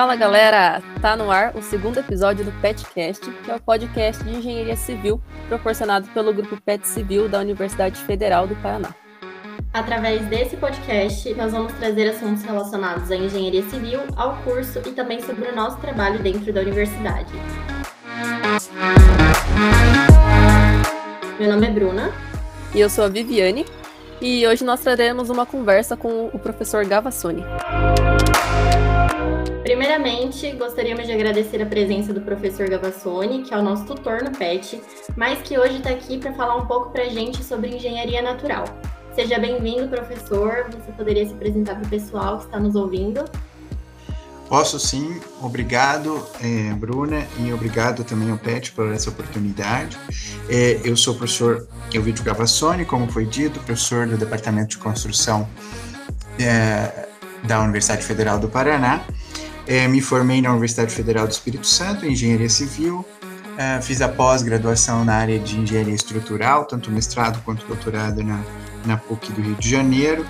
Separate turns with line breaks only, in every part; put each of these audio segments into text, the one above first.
Fala galera, tá no ar o segundo episódio do PetCast, que é o podcast de engenharia civil proporcionado pelo grupo PET Civil da Universidade Federal do Paraná.
Através desse podcast, nós vamos trazer assuntos relacionados à engenharia civil, ao curso e também sobre o nosso trabalho dentro da universidade. Meu nome é Bruna.
E eu sou a Viviane. E hoje nós traremos uma conversa com o professor Gavassoni.
Primeiramente, gostaríamos de agradecer a presença do professor Gavassoni, que é o nosso tutor no PET, mas que hoje está aqui para falar um pouco para a gente sobre engenharia natural. Seja bem-vindo, professor. Você poderia se apresentar para o pessoal que está nos ouvindo?
Posso sim, obrigado, é, Bruna, e obrigado também ao PET por essa oportunidade. É, eu sou o professor Elvídio Gavassoni, como foi dito, professor do Departamento de Construção é, da Universidade Federal do Paraná. É, me formei na Universidade Federal do Espírito Santo em Engenharia Civil, é, fiz a pós-graduação na área de Engenharia Estrutural, tanto mestrado quanto doutorado na, na PUC do Rio de Janeiro,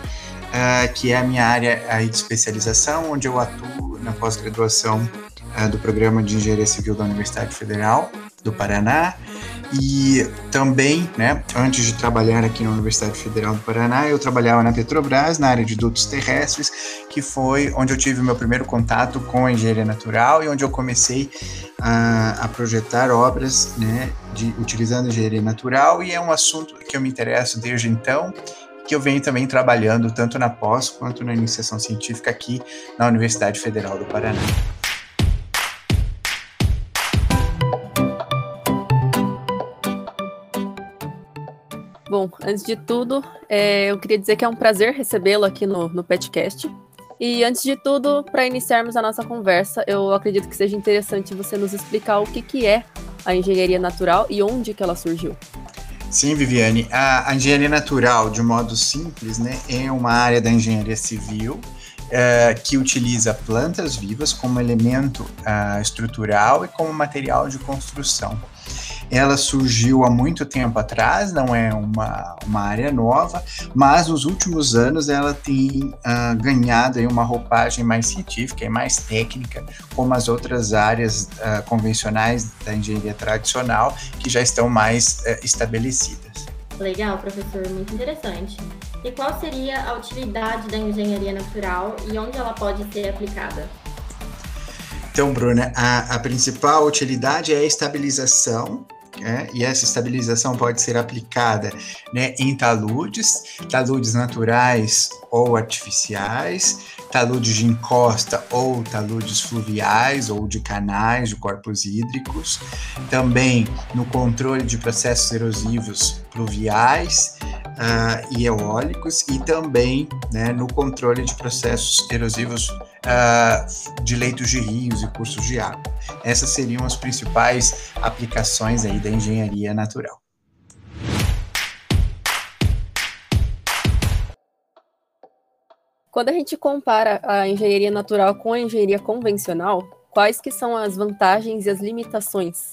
é, que é a minha área aí de especialização, onde eu atuo na pós-graduação é, do Programa de Engenharia Civil da Universidade Federal do Paraná, e também, né, antes de trabalhar aqui na Universidade Federal do Paraná, eu trabalhava na Petrobras, na área de dutos terrestres, que foi onde eu tive meu primeiro contato com a engenharia natural e onde eu comecei a, a projetar obras, né, de, utilizando engenharia natural, e é um assunto que eu me interesso desde então, que eu venho também trabalhando tanto na pós quanto na iniciação científica aqui na Universidade Federal do Paraná.
Bom, antes de tudo, é, eu queria dizer que é um prazer recebê-lo aqui no, no Petcast. E antes de tudo, para iniciarmos a nossa conversa, eu acredito que seja interessante você nos explicar o que, que é a engenharia natural e onde que ela surgiu.
Sim, Viviane. A, a engenharia natural, de modo simples, né, é uma área da engenharia civil é, que utiliza plantas vivas como elemento uh, estrutural e como material de construção. Ela surgiu há muito tempo atrás, não é uma, uma área nova, mas nos últimos anos ela tem uh, ganhado aí uma roupagem mais científica e mais técnica, como as outras áreas uh, convencionais da engenharia tradicional, que já estão mais uh, estabelecidas.
Legal, professor, muito interessante. E qual seria a utilidade da engenharia natural e onde ela pode ser aplicada?
Então, Bruna, a, a principal utilidade é a estabilização é, e essa estabilização pode ser aplicada né, em taludes, taludes naturais ou artificiais, taludes de encosta ou taludes fluviais ou de canais de corpos hídricos, também no controle de processos erosivos pluviais uh, e eólicos e também né, no controle de processos erosivos uh, de leitos de rios e cursos de água. Essas seriam as principais aplicações aí da engenharia natural.
Quando a gente compara a engenharia natural com a engenharia convencional, quais que são as vantagens e as limitações?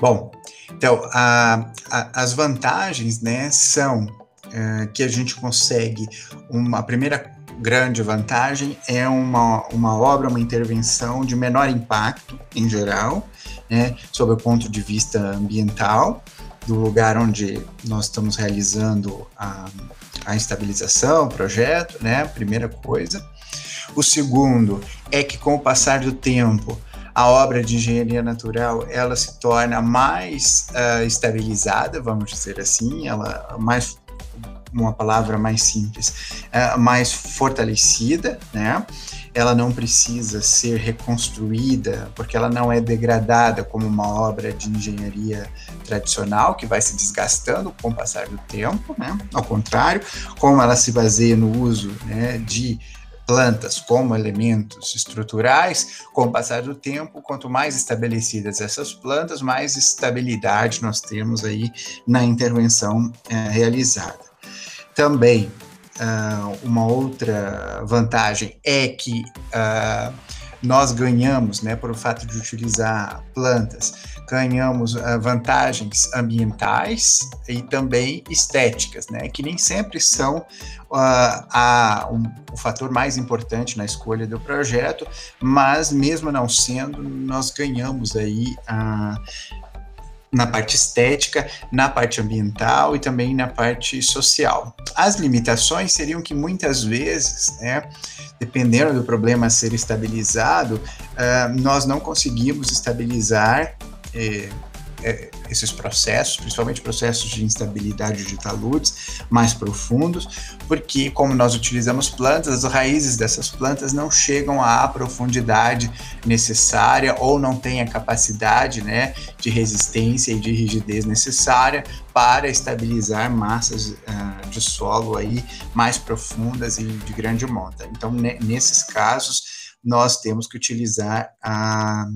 Bom, então, a, a, as vantagens, né, são uh, que a gente consegue uma primeira grande vantagem é uma, uma obra, uma intervenção de menor impacto em geral, né, sob o ponto de vista ambiental, do lugar onde nós estamos realizando a, a estabilização, o projeto, né, primeira coisa. O segundo é que com o passar do tempo, a obra de engenharia natural ela se torna mais uh, estabilizada, vamos dizer assim, ela mais uma palavra mais simples, é, mais fortalecida, né? Ela não precisa ser reconstruída, porque ela não é degradada como uma obra de engenharia tradicional, que vai se desgastando com o passar do tempo, né? Ao contrário, como ela se baseia no uso né, de plantas como elementos estruturais, com o passar do tempo, quanto mais estabelecidas essas plantas, mais estabilidade nós temos aí na intervenção é, realizada. Também, uh, uma outra vantagem é que uh, nós ganhamos, né, por o fato de utilizar plantas, ganhamos uh, vantagens ambientais e também estéticas, né, que nem sempre são uh, a, um, o fator mais importante na escolha do projeto, mas mesmo não sendo, nós ganhamos aí uh, na parte estética, na parte ambiental e também na parte social. As limitações seriam que muitas vezes, né, dependendo do problema a ser estabilizado, uh, nós não conseguimos estabilizar eh, é, esses processos, principalmente processos de instabilidade de taludes mais profundos, porque como nós utilizamos plantas, as raízes dessas plantas não chegam à profundidade necessária ou não têm a capacidade né, de resistência e de rigidez necessária para estabilizar massas uh, de solo aí mais profundas e de grande monta. Então, nesses casos, nós temos que utilizar a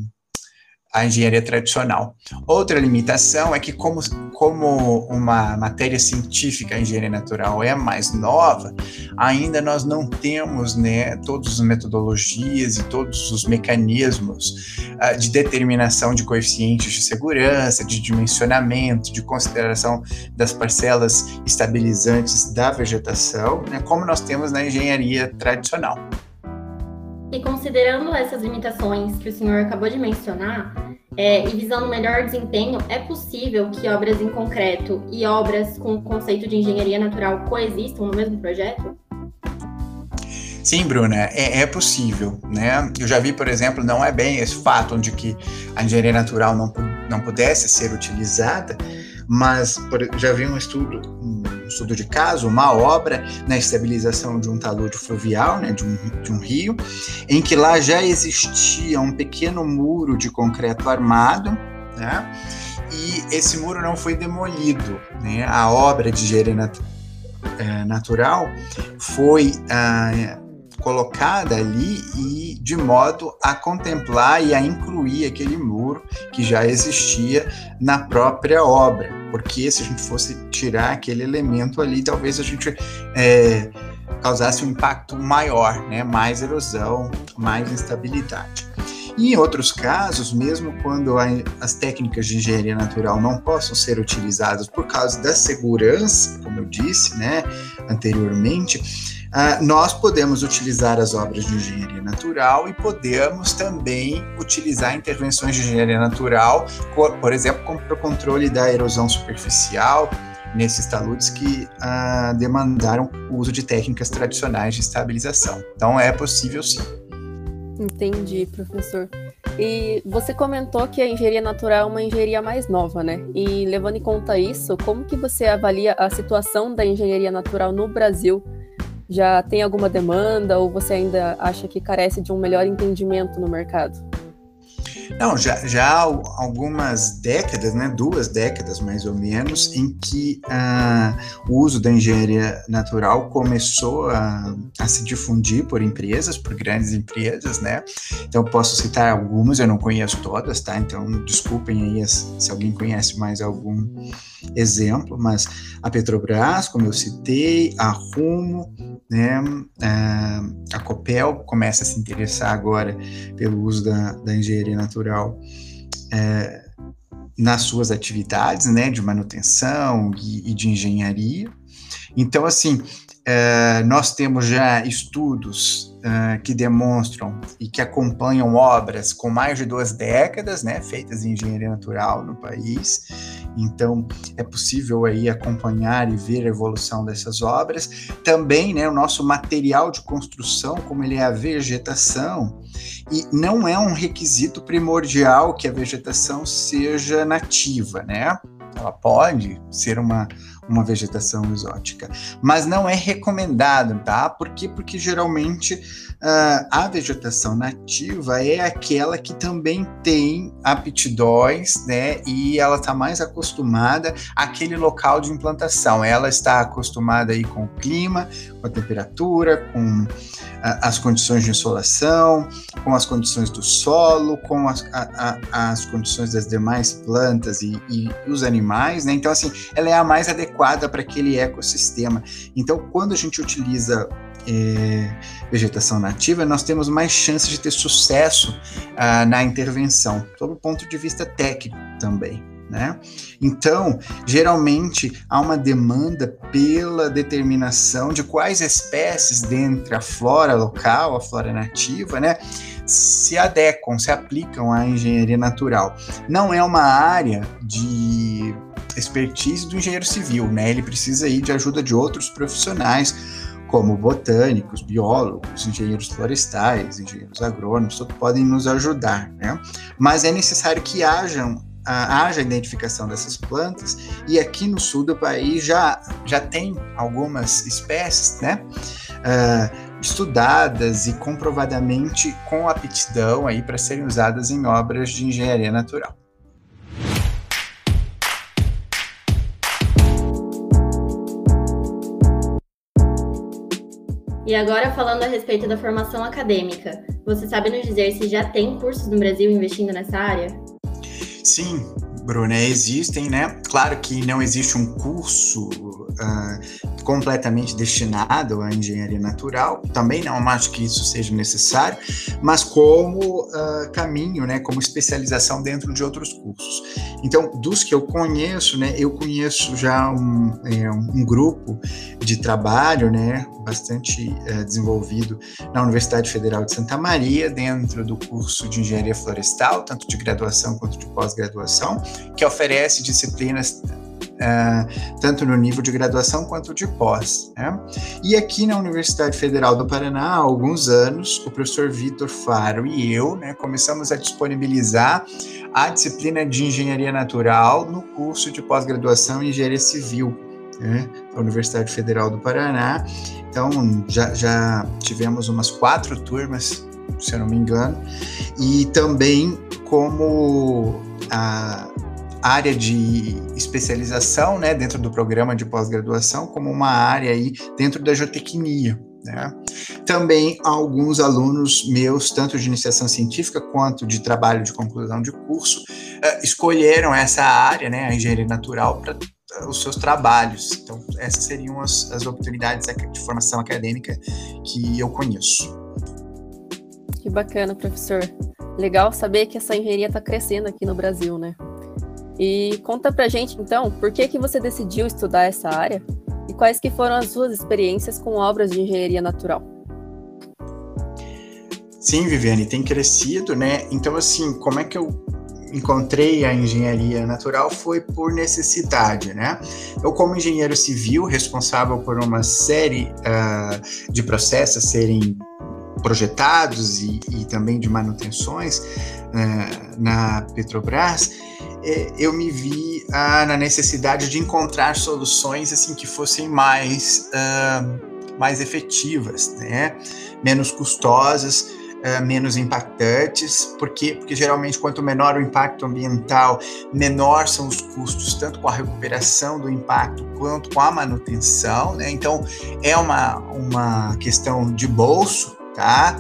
a engenharia tradicional. Outra limitação é que, como, como uma matéria científica, a engenharia natural é mais nova, ainda nós não temos né, todas as metodologias e todos os mecanismos uh, de determinação de coeficientes de segurança, de dimensionamento, de consideração das parcelas estabilizantes da vegetação, né, como nós temos na engenharia tradicional.
E considerando essas limitações que o senhor acabou de mencionar, é, e visando melhor desempenho, é possível que obras em concreto e obras com o conceito de engenharia natural coexistam no mesmo projeto?
Sim, Bruna, é, é, possível, né? Eu já vi, por exemplo, não é bem esse fato onde que a engenharia natural não, não pudesse ser utilizada, mas por, já vi um estudo, um estudo de caso, uma obra na estabilização de um talude fluvial, né, de um, de um rio, em que lá já existia um pequeno muro de concreto armado, né, e esse muro não foi demolido. Né, a obra de engenharia nat natural foi ah, colocada ali e de modo a contemplar e a incluir aquele muro que já existia na própria obra, porque se a gente fosse tirar aquele elemento ali, talvez a gente é, causasse um impacto maior, né? mais erosão, mais instabilidade. E em outros casos, mesmo quando a, as técnicas de engenharia natural não possam ser utilizadas por causa da segurança, como eu disse né, anteriormente, Uh, nós podemos utilizar as obras de engenharia natural e podemos também utilizar intervenções de engenharia natural, por, exemplo, como para o controle da erosão superficial, nesses taludes que uh, demandaram o uso de técnicas tradicionais de estabilização. Então, é possível sim.
Entendi, professor. E você comentou que a engenharia natural é uma engenharia mais nova, né? E levando em conta isso, como que você avalia a situação da engenharia natural no Brasil já tem alguma demanda ou você ainda acha que carece de um melhor entendimento no mercado?
Não, já, já há algumas décadas, né, duas décadas mais ou menos, em que uh, o uso da engenharia natural começou a, a, se difundir por empresas, por grandes empresas, né? Então, posso citar algumas, eu não conheço todas, tá? Então, desculpem aí se alguém conhece mais algum exemplo, mas a Petrobras, como eu citei, a Rumo, né, a, a Copel começa a se interessar agora pelo uso da, da engenharia natural é, nas suas atividades, né, de manutenção e, e de engenharia. Então, assim, é, nós temos já estudos uh, que demonstram e que acompanham obras com mais de duas décadas, né, feitas em engenharia natural no país. Então, é possível aí acompanhar e ver a evolução dessas obras. Também, né, o nosso material de construção, como ele é a vegetação, e não é um requisito primordial que a vegetação seja nativa, né? Ela pode ser uma uma vegetação exótica. Mas não é recomendado, tá? Por quê? Porque geralmente uh, a vegetação nativa é aquela que também tem aptidões, né? E ela está mais acostumada àquele local de implantação. Ela está acostumada aí com o clima, com a temperatura, com uh, as condições de insolação, com as condições do solo, com as, a, a, as condições das demais plantas e, e os animais, né? Então, assim, ela é a mais adequada para aquele ecossistema. Então, quando a gente utiliza é, vegetação nativa, nós temos mais chance de ter sucesso ah, na intervenção, sob o ponto de vista técnico também. Né? Então, geralmente há uma demanda pela determinação de quais espécies dentre a flora local, a flora nativa, né, se adequam, se aplicam à engenharia natural. Não é uma área de expertise do engenheiro civil, né? Ele precisa ir de ajuda de outros profissionais, como botânicos, biólogos, engenheiros florestais, engenheiros agrônomos, todos podem nos ajudar, né? Mas é necessário que hajam haja identificação dessas plantas e aqui no sul do país já, já tem algumas espécies, né? Uh, estudadas e comprovadamente com aptidão aí para serem usadas em obras de engenharia natural.
E agora falando a respeito da formação acadêmica, você sabe nos dizer se já tem cursos no Brasil investindo nessa área?
Sim, Bruna, existem, né? Claro que não existe um curso uh, completamente destinado à engenharia natural, também não acho que isso seja necessário, mas como uh, caminho, né? Como especialização dentro de outros cursos. Então, dos que eu conheço, né? Eu conheço já um, é, um grupo de trabalho, né? Bastante uh, desenvolvido na Universidade Federal de Santa Maria, dentro do curso de engenharia florestal, tanto de graduação quanto de pós-graduação que oferece disciplinas uh, tanto no nível de graduação quanto de pós. Né? E aqui na Universidade Federal do Paraná, há alguns anos, o professor Vitor Faro e eu né, começamos a disponibilizar a disciplina de Engenharia Natural no curso de pós-graduação em Engenharia Civil. Né, da Universidade Federal do Paraná. Então, já, já tivemos umas quatro turmas, se eu não me engano, e também como a, área de especialização, né, dentro do programa de pós-graduação, como uma área aí dentro da geotecnia. Né? Também alguns alunos meus, tanto de iniciação científica quanto de trabalho de conclusão de curso, uh, escolheram essa área, né, a engenharia natural, para uh, os seus trabalhos. Então, essas seriam as, as oportunidades de formação acadêmica que eu conheço.
Que bacana, professor. Legal saber que essa engenharia está crescendo aqui no Brasil, né? E conta pra gente, então, por que, que você decidiu estudar essa área e quais que foram as suas experiências com obras de engenharia natural?
Sim, Viviane, tem crescido, né? Então, assim, como é que eu encontrei a engenharia natural foi por necessidade, né? Eu, como engenheiro civil, responsável por uma série uh, de processos serem projetados e, e também de manutenções uh, na Petrobras, eu me vi ah, na necessidade de encontrar soluções assim que fossem mais, ah, mais efetivas, né? menos custosas, ah, menos impactantes, porque, porque geralmente quanto menor o impacto ambiental, menor são os custos, tanto com a recuperação do impacto quanto com a manutenção. Né? Então é uma, uma questão de bolso, tá?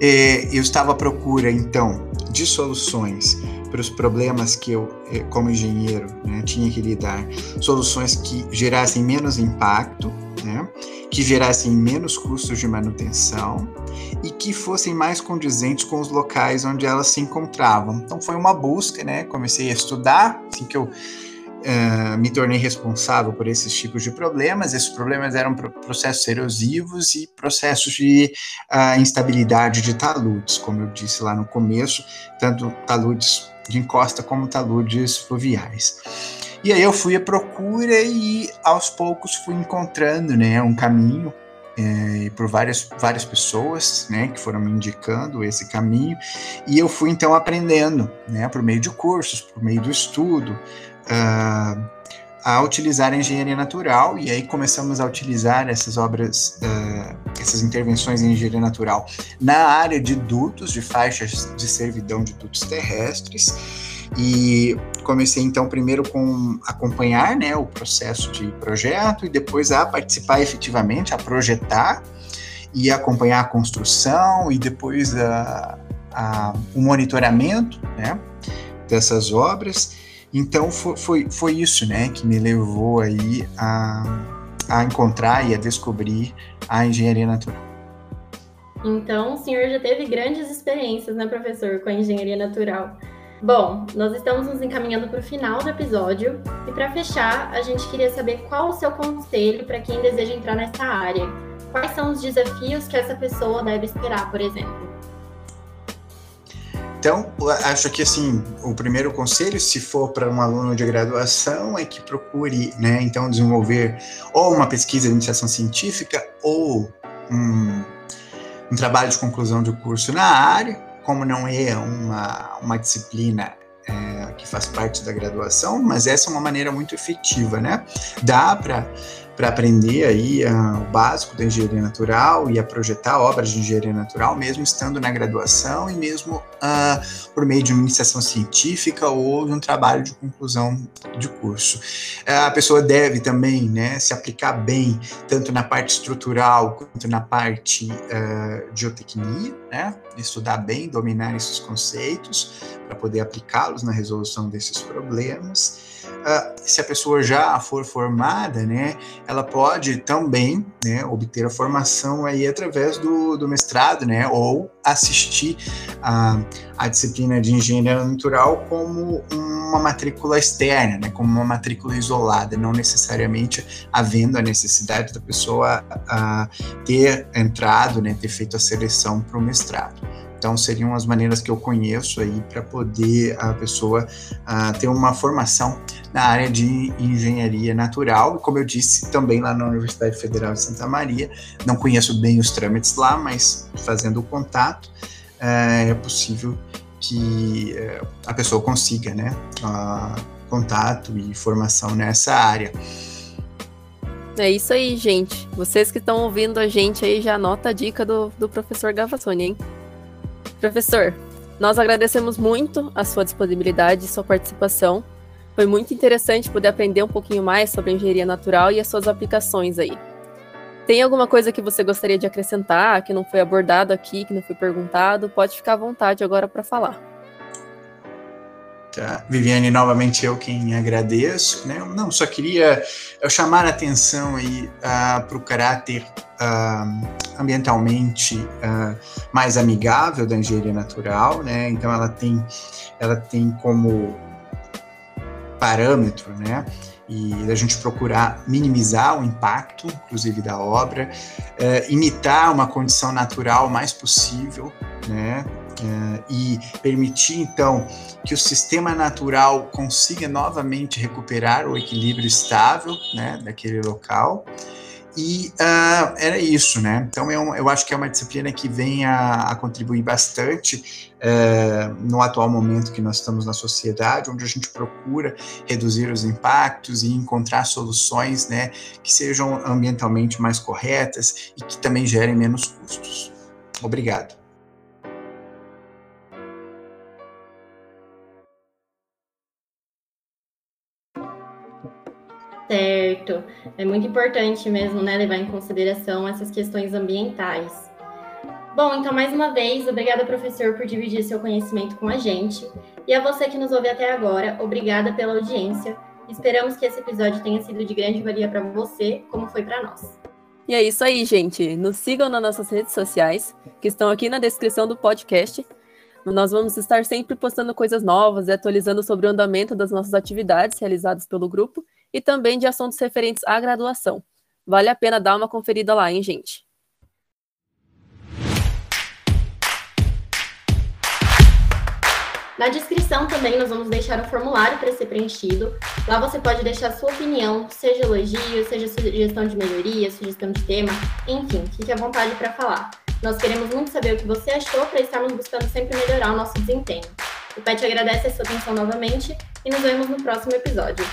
É, eu estava à procura então de soluções para os problemas que eu, eh, como engenheiro, né, tinha que lidar, soluções que gerassem menos impacto, né, que gerassem menos custos de manutenção e que fossem mais condizentes com os locais onde elas se encontravam. Então foi uma busca, né? Comecei a estudar, assim que eu Uh, me tornei responsável por esses tipos de problemas. Esses problemas eram processos erosivos e processos de uh, instabilidade de taludes, como eu disse lá no começo, tanto taludes de encosta como taludes fluviais. E aí eu fui à procura e aos poucos fui encontrando né, um caminho é, por várias, várias pessoas né, que foram me indicando esse caminho, e eu fui então aprendendo, né, por meio de cursos, por meio do estudo, uh, a utilizar a engenharia natural, e aí começamos a utilizar essas obras, uh, essas intervenções em engenharia natural na área de dutos, de faixas de servidão de dutos terrestres, e comecei então primeiro com acompanhar né, o processo de projeto e depois a participar efetivamente, a projetar e acompanhar a construção e depois a, a, o monitoramento né, dessas obras. Então foi, foi, foi isso né, que me levou aí a, a encontrar e a descobrir a engenharia natural.
Então, o senhor já teve grandes experiências, né, professor, com a engenharia natural. Bom, nós estamos nos encaminhando para o final do episódio e para fechar, a gente queria saber qual o seu conselho para quem deseja entrar nessa área. Quais são os desafios que essa pessoa deve esperar, por exemplo?
Então, acho que assim, o primeiro conselho, se for para um aluno de graduação, é que procure, né, então desenvolver ou uma pesquisa de iniciação científica ou um, um trabalho de conclusão de curso na área, como não é uma, uma disciplina é, que faz parte da graduação, mas essa é uma maneira muito efetiva, né? Dá para para aprender aí uh, o básico da engenharia natural e a projetar obras de engenharia natural, mesmo estando na graduação e mesmo uh, por meio de uma iniciação científica ou de um trabalho de conclusão de curso. Uh, a pessoa deve também né, se aplicar bem, tanto na parte estrutural quanto na parte de geotecnia, né, estudar bem, dominar esses conceitos para poder aplicá-los na resolução desses problemas. Uh, se a pessoa já for formada, né, ela pode também né, obter a formação aí através do, do mestrado, né, ou assistir a, a disciplina de engenharia natural como uma matrícula externa, né, como uma matrícula isolada, não necessariamente havendo a necessidade da pessoa a, ter entrado, né, ter feito a seleção para o mestrado. Então, seriam as maneiras que eu conheço aí para poder a pessoa uh, ter uma formação na área de engenharia natural. E, como eu disse, também lá na Universidade Federal de Santa Maria. Não conheço bem os trâmites lá, mas fazendo o contato, uh, é possível que uh, a pessoa consiga, né, contato e formação nessa área.
É isso aí, gente. Vocês que estão ouvindo a gente aí, já anota a dica do, do professor Gavassoni, hein? Professor, nós agradecemos muito a sua disponibilidade e sua participação. Foi muito interessante poder aprender um pouquinho mais sobre a engenharia natural e as suas aplicações aí. Tem alguma coisa que você gostaria de acrescentar, que não foi abordado aqui, que não foi perguntado? Pode ficar à vontade agora para falar.
Tá. Viviane, novamente eu quem agradeço. Né? Não, só queria chamar a atenção aí uh, para o caráter uh, ambientalmente uh, mais amigável da engenharia natural, né? Então ela tem, ela tem como parâmetro, né? E a gente procurar minimizar o impacto, inclusive da obra, uh, imitar uma condição natural o mais possível, né? Uh, e permitir então que o sistema natural consiga novamente recuperar o equilíbrio estável né, daquele local e uh, era isso, né? Então eu, eu acho que é uma disciplina que vem a, a contribuir bastante uh, no atual momento que nós estamos na sociedade, onde a gente procura reduzir os impactos e encontrar soluções, né, que sejam ambientalmente mais corretas e que também gerem menos custos. Obrigado.
Certo. É muito importante mesmo, né, levar em consideração essas questões ambientais. Bom, então mais uma vez, obrigada, professor, por dividir seu conhecimento com a gente. E a você que nos ouve até agora, obrigada pela audiência. Esperamos que esse episódio tenha sido de grande valia para você, como foi para nós.
E é isso aí, gente. Nos sigam nas nossas redes sociais, que estão aqui na descrição do podcast. Nós vamos estar sempre postando coisas novas e atualizando sobre o andamento das nossas atividades realizadas pelo grupo e também de assuntos referentes à graduação. Vale a pena dar uma conferida lá, hein, gente?
Na descrição também nós vamos deixar um formulário para ser preenchido. Lá você pode deixar sua opinião, seja elogio, seja sugestão de melhoria, sugestão de tema, enfim, fique à vontade para falar. Nós queremos muito saber o que você achou para estarmos buscando sempre melhorar o nosso desempenho. O PET agradece a sua atenção novamente e nos vemos no próximo episódio.